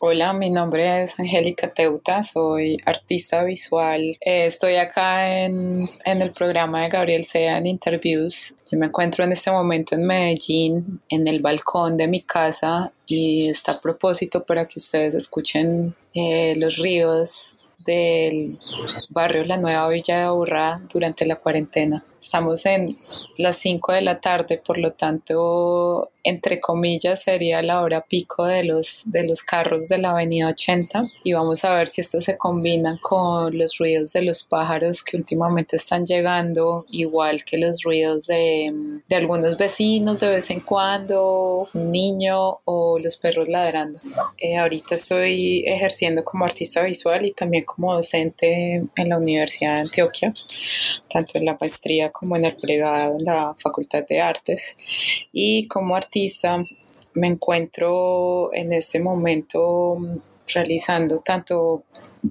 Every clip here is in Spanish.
Hola, mi nombre es Angélica Teuta, soy artista visual. Eh, estoy acá en, en, el programa de Gabriel Sea en Interviews. Yo me encuentro en este momento en Medellín, en el balcón de mi casa y está a propósito para que ustedes escuchen eh, los ríos del barrio La Nueva Villa de Aburrá durante la cuarentena. Estamos en las 5 de la tarde, por lo tanto, entre comillas, sería la hora pico de los, de los carros de la avenida 80 y vamos a ver si esto se combina con los ruidos de los pájaros que últimamente están llegando, igual que los ruidos de, de algunos vecinos de vez en cuando, un niño o los perros ladrando. Eh, ahorita estoy ejerciendo como artista visual y también como docente en la Universidad de Antioquia, tanto en la maestría como en el plegado en la Facultad de Artes y como artista me encuentro en este momento realizando tanto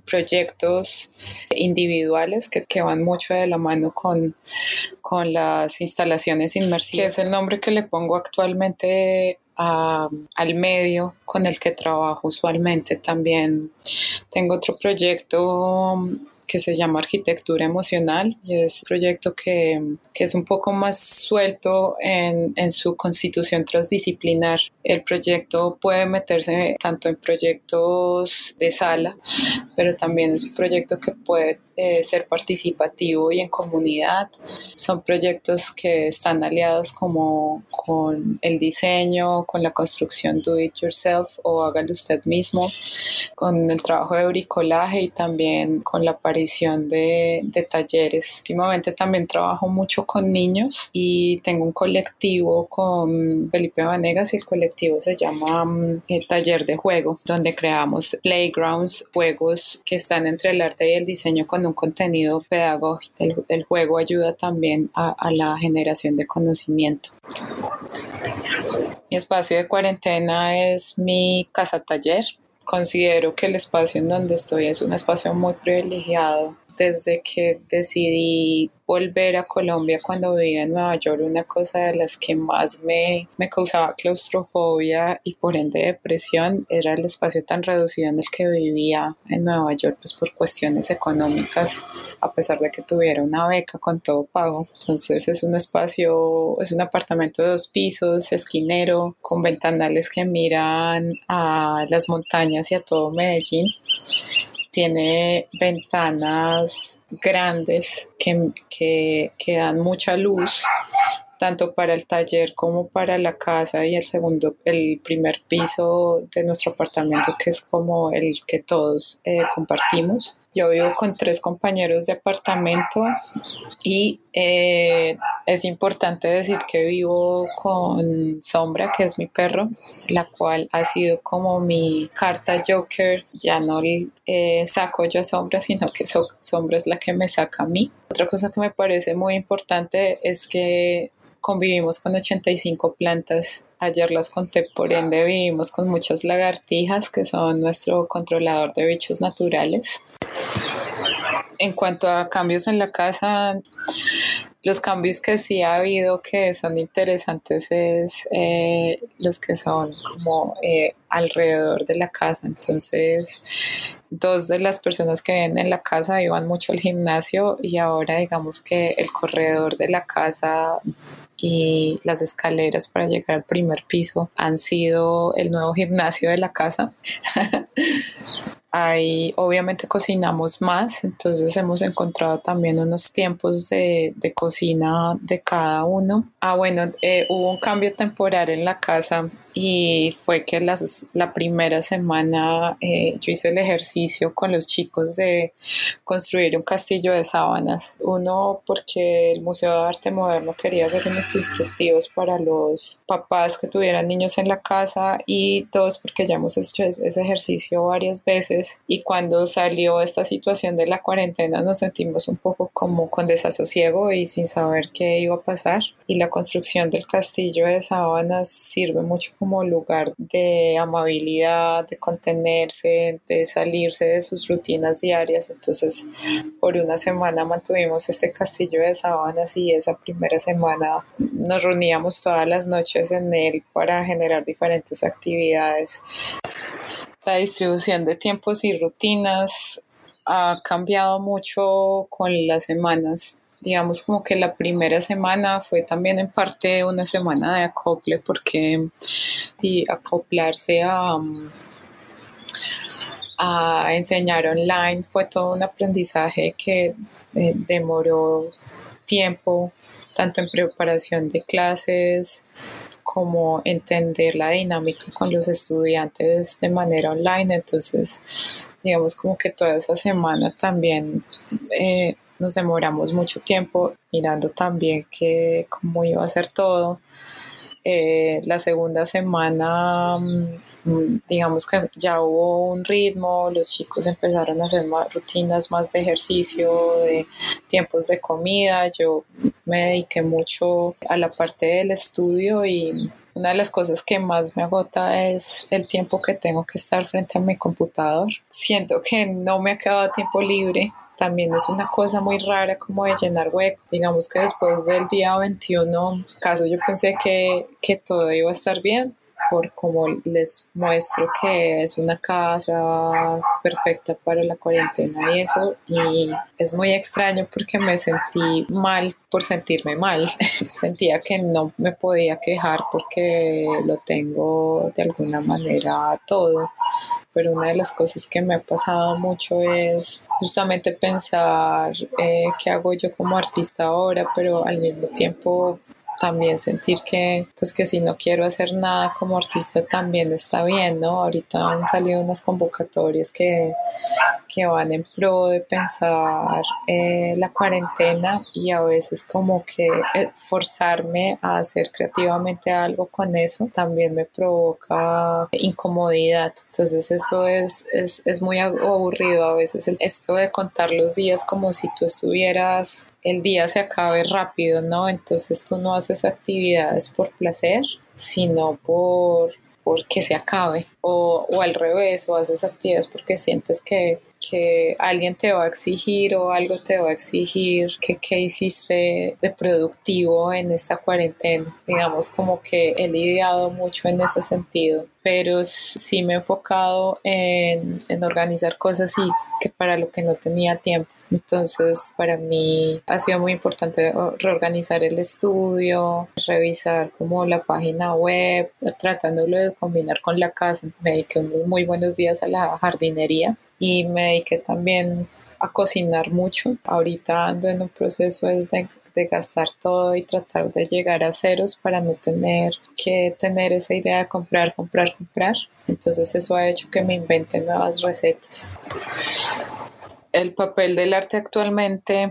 proyectos individuales que, que, van mucho de la mano con, con las instalaciones inmersivas, que es el nombre que le pongo actualmente a, al medio con el que trabajo usualmente. También tengo otro proyecto que se llama Arquitectura Emocional y es un proyecto que, que es un poco más suelto en, en, su constitución transdisciplinar. El proyecto puede meterse tanto en proyectos de sala, pero también es un proyecto que puede eh, ser participativo y en comunidad. Son proyectos que están aliados como con el diseño, con la construcción do it yourself o hágalo usted mismo, con el trabajo de bricolaje y también con la aparición de, de talleres. Últimamente también trabajo mucho con niños y tengo un colectivo con Felipe Vanegas y el colectivo se llama mm, el Taller de Juego, donde creamos playgrounds, juegos que están entre el arte y el diseño con un contenido pedagógico. El, juego ayuda también a, a la generación de conocimiento. Mi espacio de cuarentena es mi casa taller. Considero que el espacio en donde estoy es un espacio muy privilegiado desde que decidí volver a Colombia cuando vivía en Nueva York, una cosa de las que más me, me causaba claustrofobia y por ende depresión era el espacio tan reducido en el que vivía en Nueva York, pues por cuestiones económicas, a pesar de que tuviera una beca con todo pago. Entonces es un espacio, es un apartamento de dos pisos, esquinero, con ventanales que miran a las montañas y a todo Medellín tiene ventanas grandes que, que, dan mucha luz tanto para el taller como para la casa y el segundo, el primer piso de nuestro apartamento que es como el que todos eh, compartimos. Yo vivo con tres compañeros de apartamento y eh, es importante decir que vivo con Sombra, que es mi perro, la cual ha sido como mi carta Joker. Ya no eh, saco yo a Sombra, sino que Sombra es la que me saca a mí. Otra cosa que me parece muy importante es que convivimos con 85 plantas. Ayer las conté, por ende vivimos con muchas lagartijas que son nuestro controlador de bichos naturales. En cuanto a cambios en la casa, los cambios que sí ha habido que son interesantes es eh, los que son como eh, alrededor de la casa. Entonces, dos de las personas que ven en la casa iban mucho al gimnasio y ahora digamos que el corredor de la casa y las escaleras para llegar al primer piso han sido el nuevo gimnasio de la casa. Ahí obviamente cocinamos más, entonces hemos encontrado también unos tiempos de, de cocina de cada uno. Ah, bueno, eh, hubo un cambio temporal en la casa y fue que las, la primera semana eh, yo hice el ejercicio con los chicos de construir un castillo de sábanas. Uno porque el Museo de Arte Moderno quería hacer unos instructivos para los papás que tuvieran niños en la casa y dos porque ya hemos hecho ese ejercicio varias veces y cuando salió esta situación de la cuarentena nos sentimos un poco como con desasosiego y sin saber qué iba a pasar. Y la construcción del castillo de sábanas sirve mucho como lugar de amabilidad, de contenerse, de salirse de sus rutinas diarias. Entonces, por una semana mantuvimos este castillo de sábanas y esa primera semana nos reuníamos todas las noches en él para generar diferentes actividades. La distribución de tiempos y rutinas ha cambiado mucho con las semanas. Digamos como que la primera semana fue también en parte una semana de acople porque acoplarse a, a enseñar online fue todo un aprendizaje que eh, demoró tiempo, tanto en preparación de clases, como entender la dinámica con los estudiantes de manera online. Entonces, digamos como que toda esa semana también eh, nos demoramos mucho tiempo mirando también que cómo iba a ser todo. Eh, la segunda semana mm, digamos que ya hubo un ritmo, los chicos empezaron a hacer más rutinas más de ejercicio, de tiempos de comida, yo me dediqué mucho a la parte del estudio y una de las cosas que más me agota es el tiempo que tengo que estar frente a mi computador. Siento que no me ha quedado tiempo libre. También es una cosa muy rara como de llenar hueco. Digamos que después del día 21, caso yo pensé que, que todo iba a estar bien, por como les muestro que es una casa perfecta para la cuarentena y eso. Y es muy extraño porque me sentí mal por sentirme mal. Sentía que no me podía quejar porque lo tengo de alguna manera todo. Pero una de las cosas que me ha pasado mucho es justamente pensar eh, qué hago yo como artista ahora, pero al mismo tiempo también sentir que, pues que si no quiero hacer nada como artista también está bien, ¿no? Ahorita han salido unas convocatorias que, que van en pro de pensar eh, la cuarentena y a veces como que eh, forzarme a hacer creativamente algo con eso también me provoca incomodidad. Entonces eso es, es, es muy aburrido a veces esto de contar los días como si tú estuvieras el día se acabe rápido, ¿no? Entonces tú no haces actividades por placer, sino por porque se acabe o, o, al revés o haces actividades porque sientes que, que, alguien te va a exigir o algo te va a exigir que, que hiciste de productivo en esta cuarentena. Digamos como que he lidiado mucho en ese sentido pero sí me he enfocado en, en organizar cosas y que para lo que no tenía tiempo. Entonces, para mí ha sido muy importante reorganizar el estudio, revisar como la página web, tratándolo de combinar con la casa. Me dediqué unos muy buenos días a la jardinería y me dediqué también a cocinar mucho. Ahorita ando en un proceso de de gastar todo y tratar de llegar a ceros para no tener que tener esa idea de comprar, comprar, comprar. Entonces eso ha hecho que me invente nuevas recetas. El papel del arte actualmente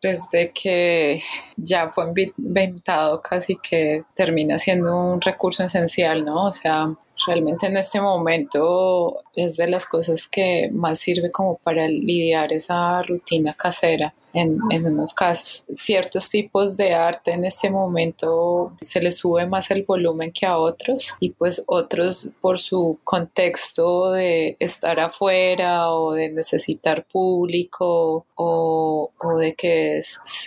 desde que ya fue inventado casi que termina siendo un recurso esencial, ¿no? O sea, realmente en este momento es de las cosas que más sirve como para lidiar esa rutina casera en, en, unos casos. Ciertos tipos de arte en este momento se les sube más el volumen que a otros y pues otros por su contexto de estar afuera o de necesitar público o, o de que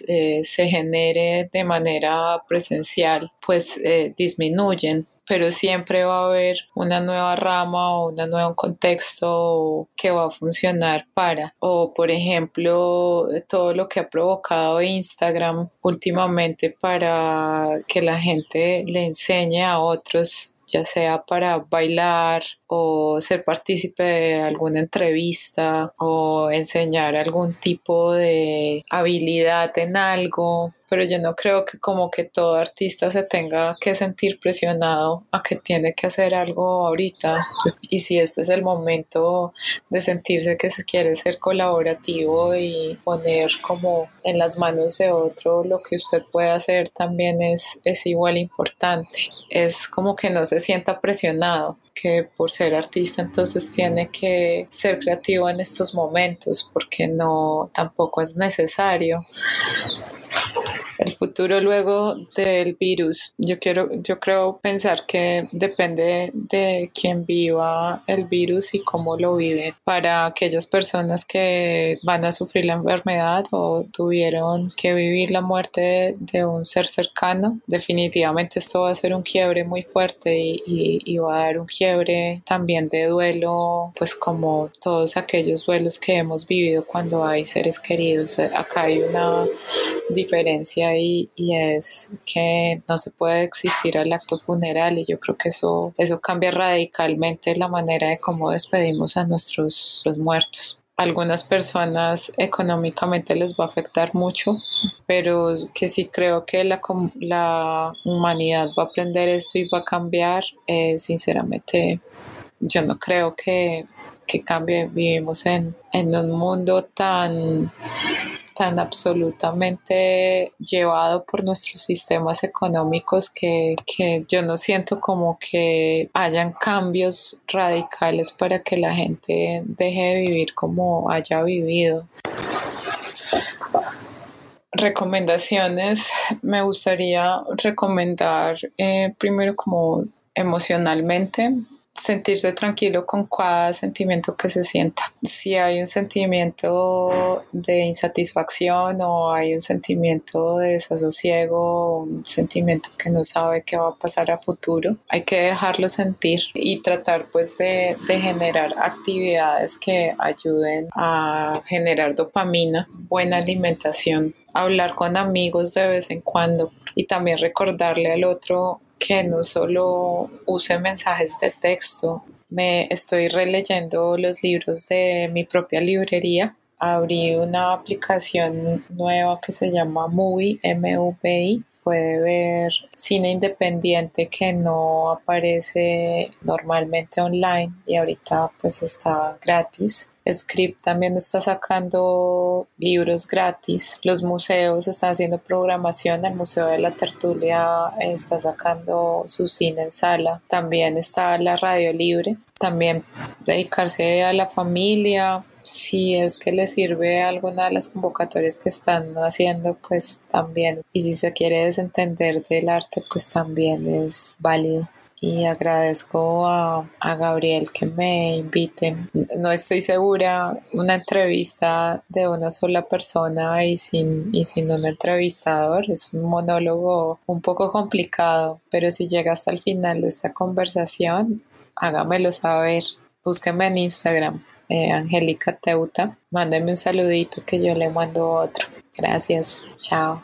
eh, se genere de manera presencial pues eh, disminuyen pero siempre va a haber una nueva rama o un nuevo contexto que va a funcionar para. O por ejemplo, todo lo que ha provocado Instagram últimamente para que la gente le enseñe a otros ya sea para bailar o ser partícipe de alguna entrevista o enseñar algún tipo de habilidad en algo, pero yo no creo que como que todo artista se tenga que sentir presionado a que tiene que hacer algo ahorita. Y si este es el momento de sentirse que se quiere ser colaborativo y poner como en las manos de otro lo que usted puede hacer también es, es igual importante. Es como que no se sienta presionado que por ser artista entonces tiene que ser creativo en estos momentos porque no tampoco es necesario el futuro luego del virus. Yo quiero, yo creo pensar que depende de quién viva el virus y cómo lo vive. Para aquellas personas que van a sufrir la enfermedad o tuvieron que vivir la muerte de, un ser cercano, definitivamente esto va a ser un quiebre muy fuerte y, y va a dar un quiebre también de duelo, pues como todos aquellos duelos que hemos vivido cuando hay seres queridos. Acá hay una diferencia y, es que no se puede existir al acto funeral y yo creo que eso, eso cambia radicalmente la manera de cómo despedimos a nuestros los muertos algunas personas económicamente les va a afectar mucho, pero que sí creo que la, la humanidad va a aprender esto y va a cambiar. Eh, sinceramente, yo no creo que, que cambie. Vivimos en, en un mundo tan tan absolutamente llevado por nuestros sistemas económicos que, yo no siento como que hayan cambios radicales para que la gente deje de vivir como haya vivido. Recomendaciones, me gustaría recomendar eh, primero como emocionalmente sentirse tranquilo con cada sentimiento que se sienta. Si hay un sentimiento de insatisfacción o hay un sentimiento de desasosiego, un sentimiento que no sabe qué va a pasar a futuro, hay que dejarlo sentir y tratar pues de, de generar actividades que ayuden a generar dopamina, buena alimentación hablar con amigos de vez en cuando y también recordarle al otro que no solo use mensajes de texto, me estoy releyendo los libros de mi propia librería. Abrí una aplicación nueva que se llama Movie, M-U-V-I. Puede ver cine independiente que no aparece normalmente online y ahorita pues está gratis. Script también está sacando libros gratis. Los museos están haciendo programación. El Museo de la Tertulia está sacando su cine en sala. También está la radio libre. También dedicarse a la familia. Si es que le sirve alguna de las convocatorias que están haciendo, pues también. Y si se quiere desentender del arte, pues también es válido y agradezco a, Gabriel que me invite. No estoy segura, una entrevista de una sola persona y sin, y sin un entrevistador es un monólogo un poco complicado, pero si llega hasta el final de esta conversación, hágamelo saber. Búsqueme en Instagram, eh, Angélica Teuta. Mándeme un saludito que yo le mando otro. Gracias. Chao.